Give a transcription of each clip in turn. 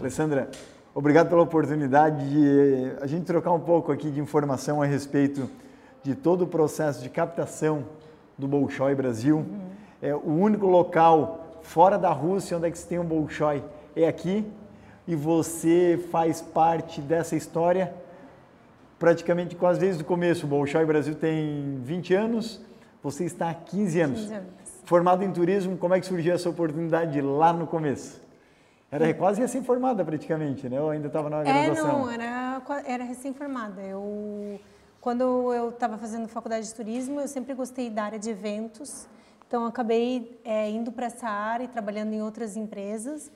Alessandra, obrigado pela oportunidade de a gente trocar um pouco aqui de informação a respeito de todo o processo de captação do Bolshoi Brasil. Uhum. É o único local fora da Rússia onde é que se tem um Bolshoi é aqui e você faz parte dessa história praticamente quase desde o começo. O Bolshoi Brasil tem 20 anos, você está há 15 anos. 15 anos. Formado em turismo, como é que surgiu essa oportunidade lá no começo? Era quase recém-formada praticamente, né? Ou ainda estava na graduação? É, não, era, era recém-formada. Eu, quando eu estava fazendo faculdade de turismo, eu sempre gostei da área de eventos. Então, acabei é, indo para essa área e trabalhando em outras empresas.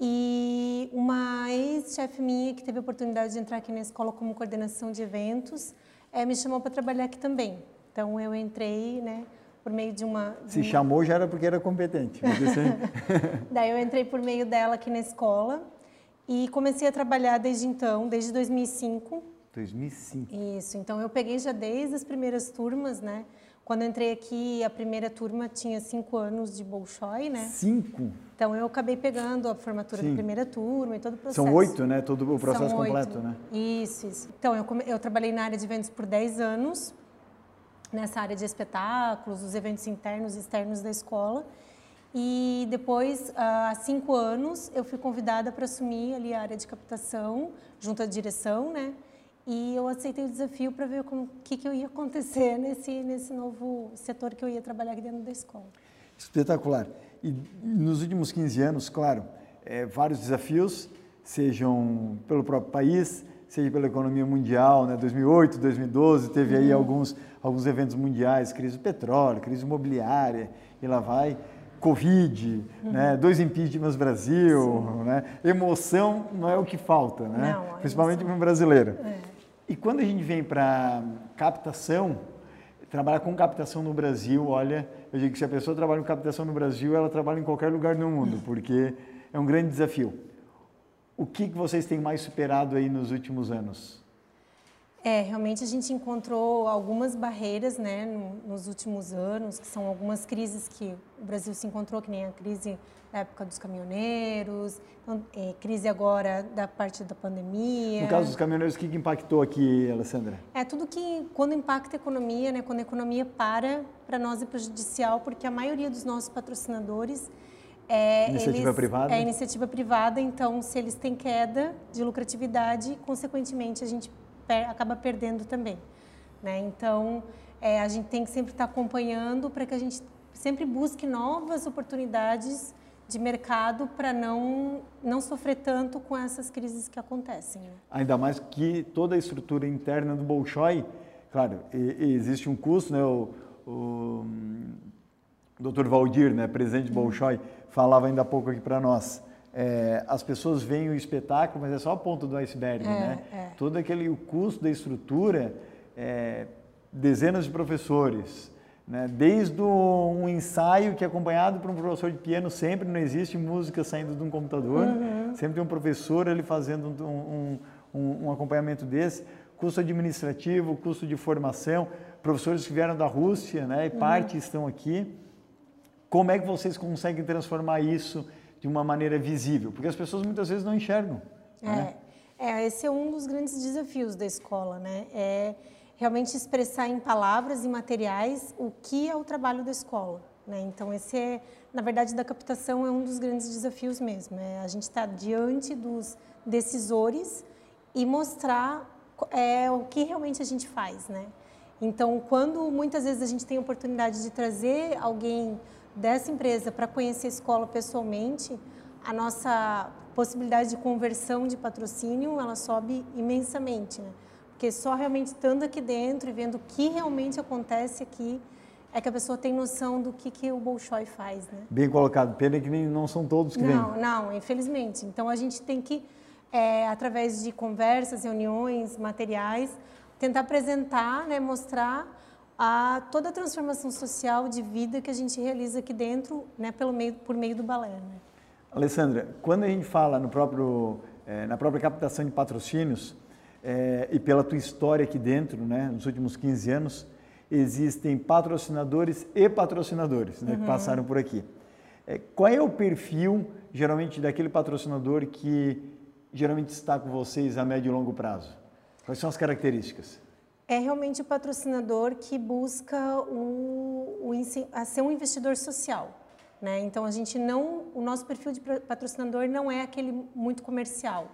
E uma ex-chefe minha que teve a oportunidade de entrar aqui na escola como coordenação de eventos, é, me chamou para trabalhar aqui também. Então, eu entrei, né, por meio de uma... De Se chamou já era porque era competente. Daí eu entrei por meio dela aqui na escola e comecei a trabalhar desde então, desde 2005. 2005. Isso, então eu peguei já desde as primeiras turmas, né? Quando eu entrei aqui, a primeira turma tinha cinco anos de Bolshoi, né? Cinco? Então eu acabei pegando a formatura Sim. da primeira turma e todo o processo. São oito, né? Todo o processo São completo, oito. né? Isso, isso. Então eu, eu trabalhei na área de eventos por dez anos nessa área de espetáculos, os eventos internos e externos da escola. E depois, há cinco anos, eu fui convidada para assumir ali a área de captação, junto à direção, né? E eu aceitei o desafio para ver o que, que eu ia acontecer nesse, nesse novo setor que eu ia trabalhar aqui dentro da escola. Espetacular. E nos últimos 15 anos, claro, é, vários desafios, sejam pelo próprio país, seja pela economia mundial, né? 2008, 2012, teve aí uhum. alguns, alguns eventos mundiais, crise do petróleo, crise imobiliária, e lá vai. Covid, uhum. né? dois impeachments Brasil, né? emoção não é o que falta, né? Não, principalmente para o brasileiro. É. E quando a gente vem para captação, trabalhar com captação no Brasil, olha, eu digo que se a pessoa trabalha com captação no Brasil, ela trabalha em qualquer lugar do mundo, porque é um grande desafio. O que, vocês têm mais superado aí nos últimos anos? É, realmente a gente encontrou algumas barreiras, né, nos últimos anos, que são algumas crises que o Brasil se encontrou, que nem a crise da época dos caminhoneiros, então, é, crise agora da parte da pandemia. No caso dos caminhoneiros, o que, que impactou aqui, Alessandra? É tudo que, quando impacta a economia, né, quando a economia para, para nós é prejudicial, porque a maioria dos nossos patrocinadores é, iniciativa eles, privada? É iniciativa privada, então se eles têm queda de lucratividade, consequentemente a gente per, acaba perdendo também. Né? Então é, a gente tem que sempre estar acompanhando para que a gente sempre busque novas oportunidades de mercado para não, não sofrer tanto com essas crises que acontecem. Né? Ainda mais que toda a estrutura interna do Bolshoi, claro, existe um custo, né? O, o Dr. Valdir, né, presidente uhum. Bolshoi, falava ainda há pouco aqui para nós. É, as pessoas veem o espetáculo, mas é só a ponta do iceberg, é, né? É. Todo aquele o custo da estrutura, é, dezenas de professores, né? Desde um ensaio que é acompanhado por um professor de piano sempre não existe música saindo de um computador, uhum. sempre tem um professor ali fazendo um, um, um, um acompanhamento desse, custo administrativo, custo de formação, professores que vieram da Rússia, né? E uhum. parte estão aqui. Como é que vocês conseguem transformar isso de uma maneira visível? Porque as pessoas muitas vezes não enxergam. É, né? é esse é um dos grandes desafios da escola, né? É realmente expressar em palavras e materiais o que é o trabalho da escola. Né? Então, esse é, na verdade, da captação é um dos grandes desafios mesmo. É a gente estar tá diante dos decisores e mostrar é, o que realmente a gente faz, né? Então, quando muitas vezes a gente tem a oportunidade de trazer alguém dessa empresa para conhecer a escola pessoalmente, a nossa possibilidade de conversão de patrocínio ela sobe imensamente, né? Porque só realmente estando aqui dentro e vendo o que realmente acontece aqui é que a pessoa tem noção do que, que o Bolshoi faz, né? Bem colocado. Pena que nem, não são todos que não, vêm. Não, não, infelizmente. Então a gente tem que, é, através de conversas, reuniões, materiais, tentar apresentar, né, mostrar a toda a transformação social de vida que a gente realiza aqui dentro, né, pelo meio, por meio do balé. Né? Alessandra, quando a gente fala no próprio, é, na própria captação de patrocínios é, e pela tua história aqui dentro, né, nos últimos 15 anos, existem patrocinadores e patrocinadores né, uhum. que passaram por aqui. É, qual é o perfil, geralmente, daquele patrocinador que geralmente destacam vocês a médio e longo prazo? Quais são as características? É realmente o patrocinador que busca o, o, a ser um investidor social. Né? Então a gente não, o nosso perfil de patrocinador não é aquele muito comercial.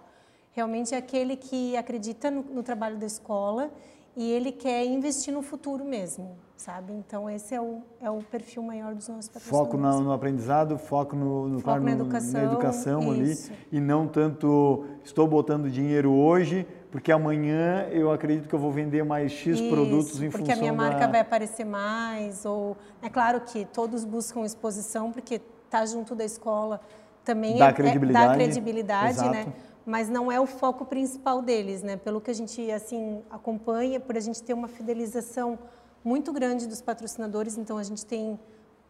Realmente é aquele que acredita no, no trabalho da escola e ele quer investir no futuro mesmo, sabe? Então esse é o, é o perfil maior dos nossos patrocinadores. Foco no, no aprendizado, foco no, no foco claro, na educação, na educação ali e não tanto estou botando dinheiro hoje porque amanhã eu acredito que eu vou vender mais X Isso, produtos em função porque a minha da... marca vai aparecer mais ou é claro que todos buscam exposição porque tá junto da escola também dá é, credibilidade, é, dá credibilidade, exato. né? Mas não é o foco principal deles, né? Pelo que a gente assim acompanha, por a gente ter uma fidelização muito grande dos patrocinadores, então a gente tem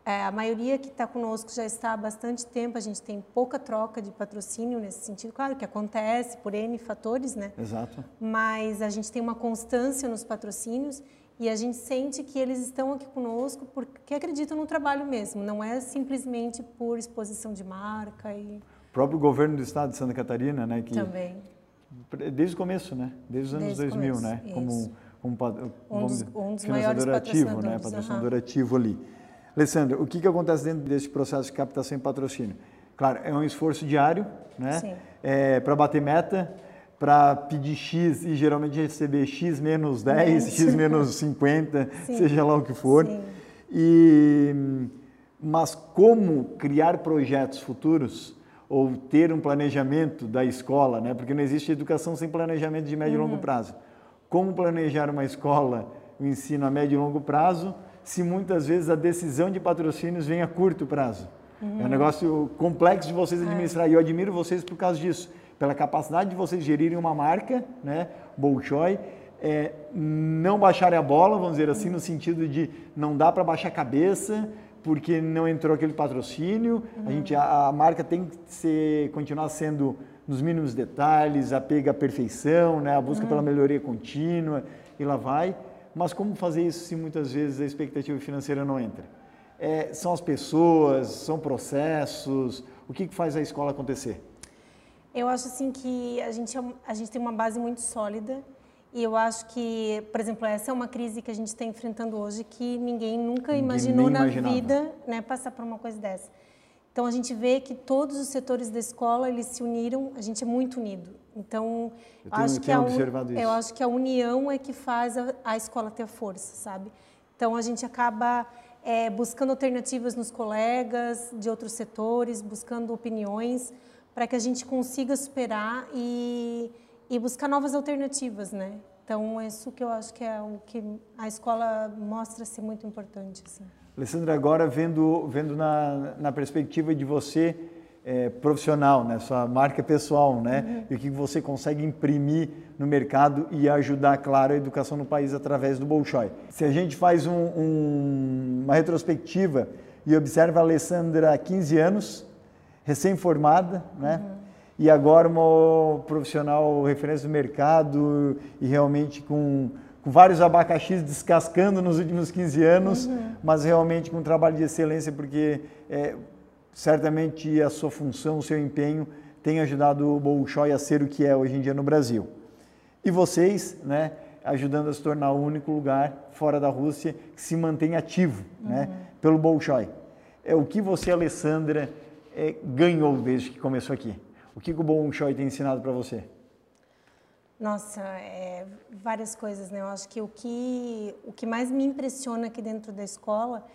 é, a maioria que está conosco já está há bastante tempo, a gente tem pouca troca de patrocínio nesse sentido. Claro que acontece por N fatores, né? Exato. Mas a gente tem uma constância nos patrocínios e a gente sente que eles estão aqui conosco porque acreditam no trabalho mesmo, não é simplesmente por exposição de marca e... O próprio governo do estado de Santa Catarina, né? Que Também. Desde o começo, né? Desde os anos Desde 2000, começo, né? Isso. Como, como um dos, um dos maiores ativo, né? Patrocinador ativo ali. Alessandra, o que, que acontece dentro desse processo de captação e patrocínio? Claro, é um esforço diário, né? É, para bater meta, para pedir X e geralmente receber X menos 10, X menos 50, Sim. seja lá o que for. Sim. E, mas como criar projetos futuros ou ter um planejamento da escola, né? porque não existe educação sem planejamento de médio uhum. e longo uhum. prazo. Como planejar uma escola, o ensino a médio e longo prazo, se muitas vezes a decisão de patrocínios vem a curto prazo. Uhum. É um negócio complexo de vocês administrar. É. E eu admiro vocês por causa disso, pela capacidade de vocês gerirem uma marca, né, Bolshoi, é, não baixarem a bola, vamos dizer assim, no sentido de não dá para baixar a cabeça porque não entrou aquele patrocínio. Uhum. A gente a, a, marca tem que ser, continuar sendo nos mínimos detalhes, apega à perfeição, né, a busca uhum. pela melhoria contínua e lá vai. Mas como fazer isso se muitas vezes a expectativa financeira não entra? É, são as pessoas, são processos, o que, que faz a escola acontecer? Eu acho assim que a gente, a gente tem uma base muito sólida e eu acho que, por exemplo, essa é uma crise que a gente está enfrentando hoje que ninguém nunca ninguém imaginou na vida né, passar por uma coisa dessa. Então a gente vê que todos os setores da escola eles se uniram, a gente é muito unido. Então eu tenho, acho que a un... eu acho que a união é que faz a, a, escola ter força, sabe? Então a gente acaba é, buscando alternativas nos colegas de outros setores, buscando opiniões para que a gente consiga superar e, e buscar novas alternativas, né? Então isso que eu acho que é o que a escola mostra ser muito importante. Assim. Alessandra, agora vendo, vendo na, na perspectiva de você é, profissional, né, sua marca pessoal, né, uhum. e o que você consegue imprimir no mercado e ajudar, claro, a educação no país através do Bolshoi. Se a gente faz um, um, uma retrospectiva e observa a Alessandra há 15 anos, recém-formada, né, uhum. e agora uma profissional referência do mercado e realmente com com vários abacaxis descascando nos últimos 15 anos, uhum. mas realmente com um trabalho de excelência, porque é, certamente a sua função, o seu empenho tem ajudado o Bolshoi a ser o que é hoje em dia no Brasil. E vocês, né, ajudando a se tornar o único lugar fora da Rússia que se mantém ativo né, uhum. né, pelo Bolshoi. É o que você, Alessandra, é, ganhou desde que começou aqui? O que, que o Bolshoi tem ensinado para você? Nossa, é, várias coisas, né? Eu acho que o, que o que mais me impressiona aqui dentro da escola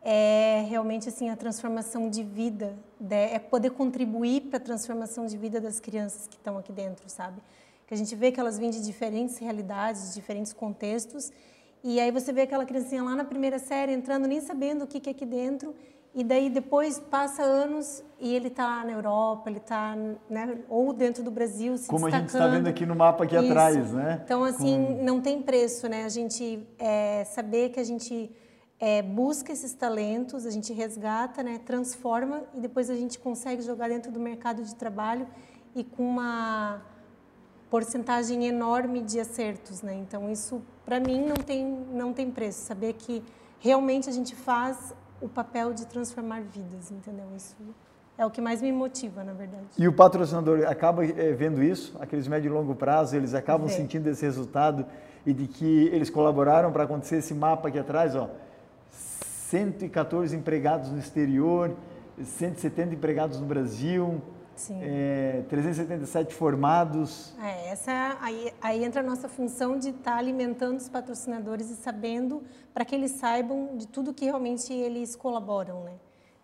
é realmente assim a transformação de vida, é poder contribuir para a transformação de vida das crianças que estão aqui dentro, sabe? Que a gente vê que elas vêm de diferentes realidades, de diferentes contextos, e aí você vê aquela criancinha lá na primeira série entrando nem sabendo o que, que é aqui dentro e daí depois passa anos e ele está na Europa, ele está né, ou dentro do Brasil se Como destacando. a gente está vendo aqui no mapa aqui Isso. atrás, né? Então assim Com... não tem preço, né? A gente é, saber que a gente é, busca esses talentos, a gente resgata, né, transforma e depois a gente consegue jogar dentro do mercado de trabalho e com uma porcentagem enorme de acertos, né? Então isso para mim não tem não tem preço. Saber que realmente a gente faz o papel de transformar vidas, entendeu? Isso é o que mais me motiva, na verdade. E o patrocinador acaba é, vendo isso, aqueles médio e longo prazo, eles acabam Vê. sentindo esse resultado e de que eles colaboraram para acontecer esse mapa aqui atrás, ó, 114 empregados no exterior, 170 empregados no Brasil, é, 377 formados. É, essa é aí, aí entra a nossa função de estar tá alimentando os patrocinadores e sabendo para que eles saibam de tudo que realmente eles colaboram, né?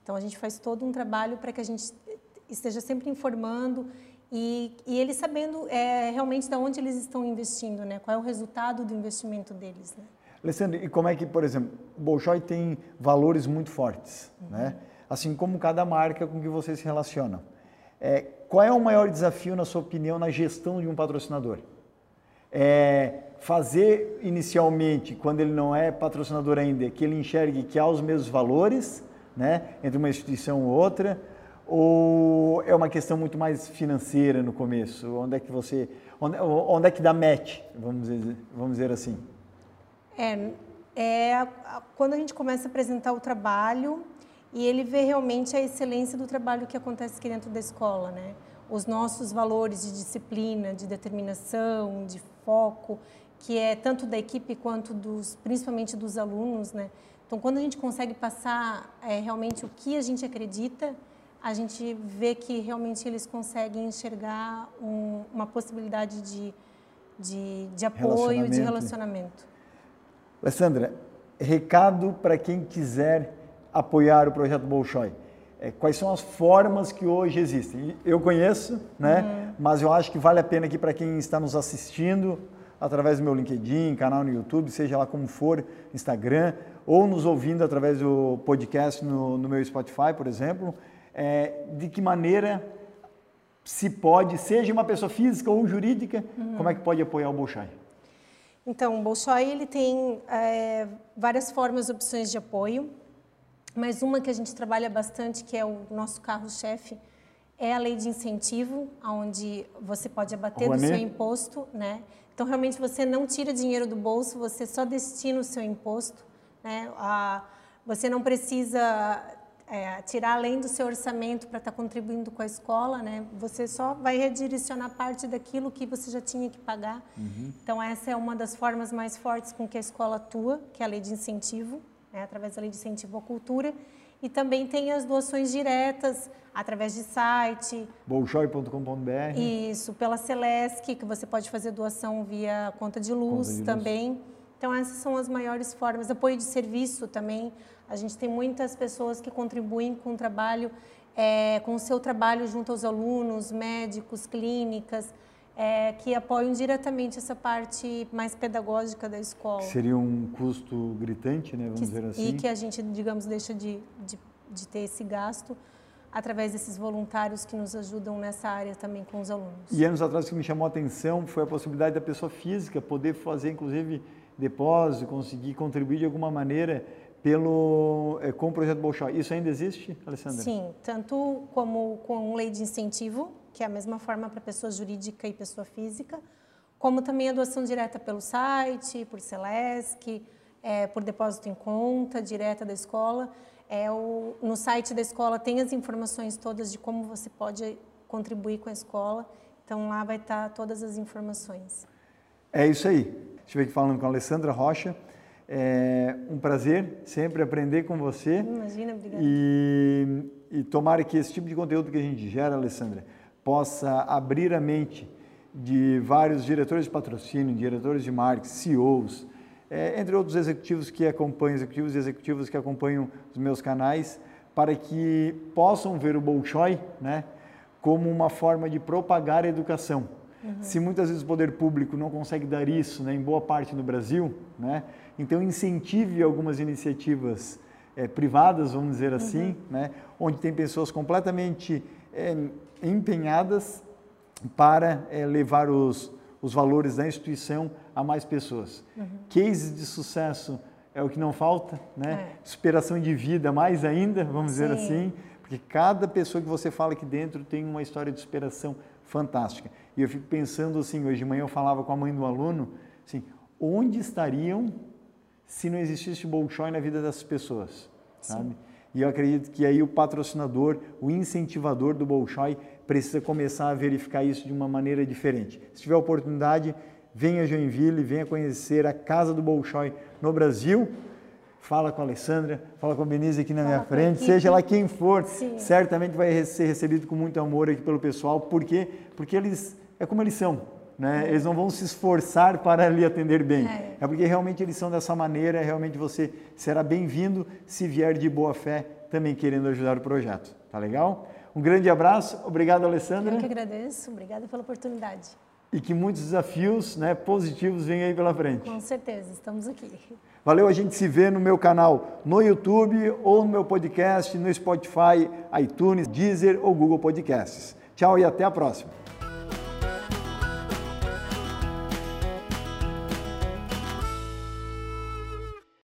Então a gente faz todo um trabalho para que a gente esteja sempre informando e, e eles sabendo é, realmente de onde eles estão investindo, né? Qual é o resultado do investimento deles, né? Alessandro, e como é que, por exemplo, o Bolshoi tem valores muito fortes, uhum. né? Assim como cada marca com que vocês se relacionam. É, qual é o maior desafio, na sua opinião, na gestão de um patrocinador? É fazer inicialmente, quando ele não é patrocinador ainda, que ele enxergue que há os mesmos valores, né, entre uma instituição ou outra, ou é uma questão muito mais financeira no começo? Onde é que você, onde, onde é que dá match, vamos dizer, vamos dizer assim? É, é quando a gente começa a apresentar o trabalho e ele vê realmente a excelência do trabalho que acontece aqui dentro da escola, né? Os nossos valores de disciplina, de determinação, de foco, que é tanto da equipe quanto dos, principalmente dos alunos, né? Então, quando a gente consegue passar é, realmente o que a gente acredita, a gente vê que realmente eles conseguem enxergar um, uma possibilidade de, de, de apoio, de relacionamento. Alessandra, recado para quem quiser apoiar o projeto Bolshoi? É, quais são as formas que hoje existem? Eu conheço, né? Uhum. Mas eu acho que vale a pena aqui para quem está nos assistindo através do meu LinkedIn, canal no YouTube, seja lá como for, Instagram, ou nos ouvindo através do podcast no, no meu Spotify, por exemplo, é, de que maneira se pode, seja uma pessoa física ou jurídica, uhum. como é que pode apoiar o Bolshoi? Então, o Bolshoi ele tem é, várias formas, opções de apoio. Mas uma que a gente trabalha bastante, que é o nosso carro-chefe, é a lei de incentivo, onde você pode abater do seu imposto, né? Então, realmente, você não tira dinheiro do bolso, você só destina o seu imposto, né? A, você não precisa é, tirar além do seu orçamento para estar tá contribuindo com a escola, né? Você só vai redirecionar parte daquilo que você já tinha que pagar. Uhum. Então, essa é uma das formas mais fortes com que a escola atua, que é a lei de incentivo né, através da Lei de Incentivo à Cultura. E também tem as doações diretas através de site. Bolshoi.com.br. Isso, pela Celesc, que você pode fazer doação via conta de luz conta de também. Luz. Então, essas são as maiores formas. Apoio de serviço também. A gente tem muitas pessoas que contribuem com o trabalho, é, com o seu trabalho junto aos alunos, médicos, clínicas é, que apoiam diretamente essa parte mais pedagógica da escola. Seria um custo gritante, né, vamos que, dizer assim. E que a gente, digamos, deixa de, de, de, ter esse gasto através desses voluntários que nos ajudam nessa área também com os alunos. E anos atrás o que me chamou a atenção foi a possibilidade da pessoa física poder fazer, inclusive, depósito, conseguir contribuir de alguma maneira pelo, é, com o projeto Bolshoi. Isso ainda existe, Alessandra? Sim, tanto como com lei de incentivo, que é a mesma forma para pessoa jurídica e pessoa física, como também a doação direta pelo site, por Celesc, é, por depósito em conta, direta da escola. É, o, no site da escola tem as informações todas de como você pode contribuir com a escola. Então lá vai estar todas as informações. É isso aí. Estive aqui falando com a Alessandra Rocha. É um prazer sempre aprender com você. Imagina, obrigada. E, e tomara que esse tipo de conteúdo que a gente gera, Alessandra, possa abrir a mente de vários diretores de patrocínio, diretores de marketing, CEOs, é, entre outros executivos que acompanham, executivos e executivas que acompanham os meus canais, para que possam ver o Bolshoi né, como uma forma de propagar a educação. Uhum. Se muitas vezes o poder público não consegue dar isso né, em boa parte do Brasil, né, então incentive algumas iniciativas é, privadas, vamos dizer assim, uhum. né, onde tem pessoas completamente é, empenhadas para é, levar os, os valores da instituição a mais pessoas. Uhum. Cases de sucesso é o que não falta, né? É. Superação de vida mais ainda, vamos Sim. dizer assim, porque cada pessoa que você fala aqui dentro tem uma história de superação fantástica. E eu fico pensando assim, hoje de manhã eu falava com a mãe do aluno, assim, onde estariam se não existisse Bolshoi na vida dessas pessoas, sabe? E eu acredito que aí o patrocinador, o incentivador do Bolshoi precisa começar a verificar isso de uma maneira diferente. Se tiver oportunidade, venha a Joinville, venha conhecer a Casa do Bolshoi no Brasil. Fala com a Alessandra, fala com a Denise aqui na fala minha frente, seja lá quem for, Sim. certamente vai ser recebido com muito amor aqui pelo pessoal, por quê? Porque eles, é como eles são, né? Eles não vão se esforçar para lhe atender bem. É. é porque realmente eles são dessa maneira, realmente você será bem-vindo se vier de boa fé também querendo ajudar o projeto. Tá legal? Um grande abraço, obrigado Alessandra. Eu que agradeço, obrigada pela oportunidade. E que muitos desafios né, positivos venham aí pela frente. Com certeza, estamos aqui. Valeu, a gente se vê no meu canal no YouTube ou no meu podcast no Spotify, iTunes, Deezer ou Google Podcasts. Tchau e até a próxima.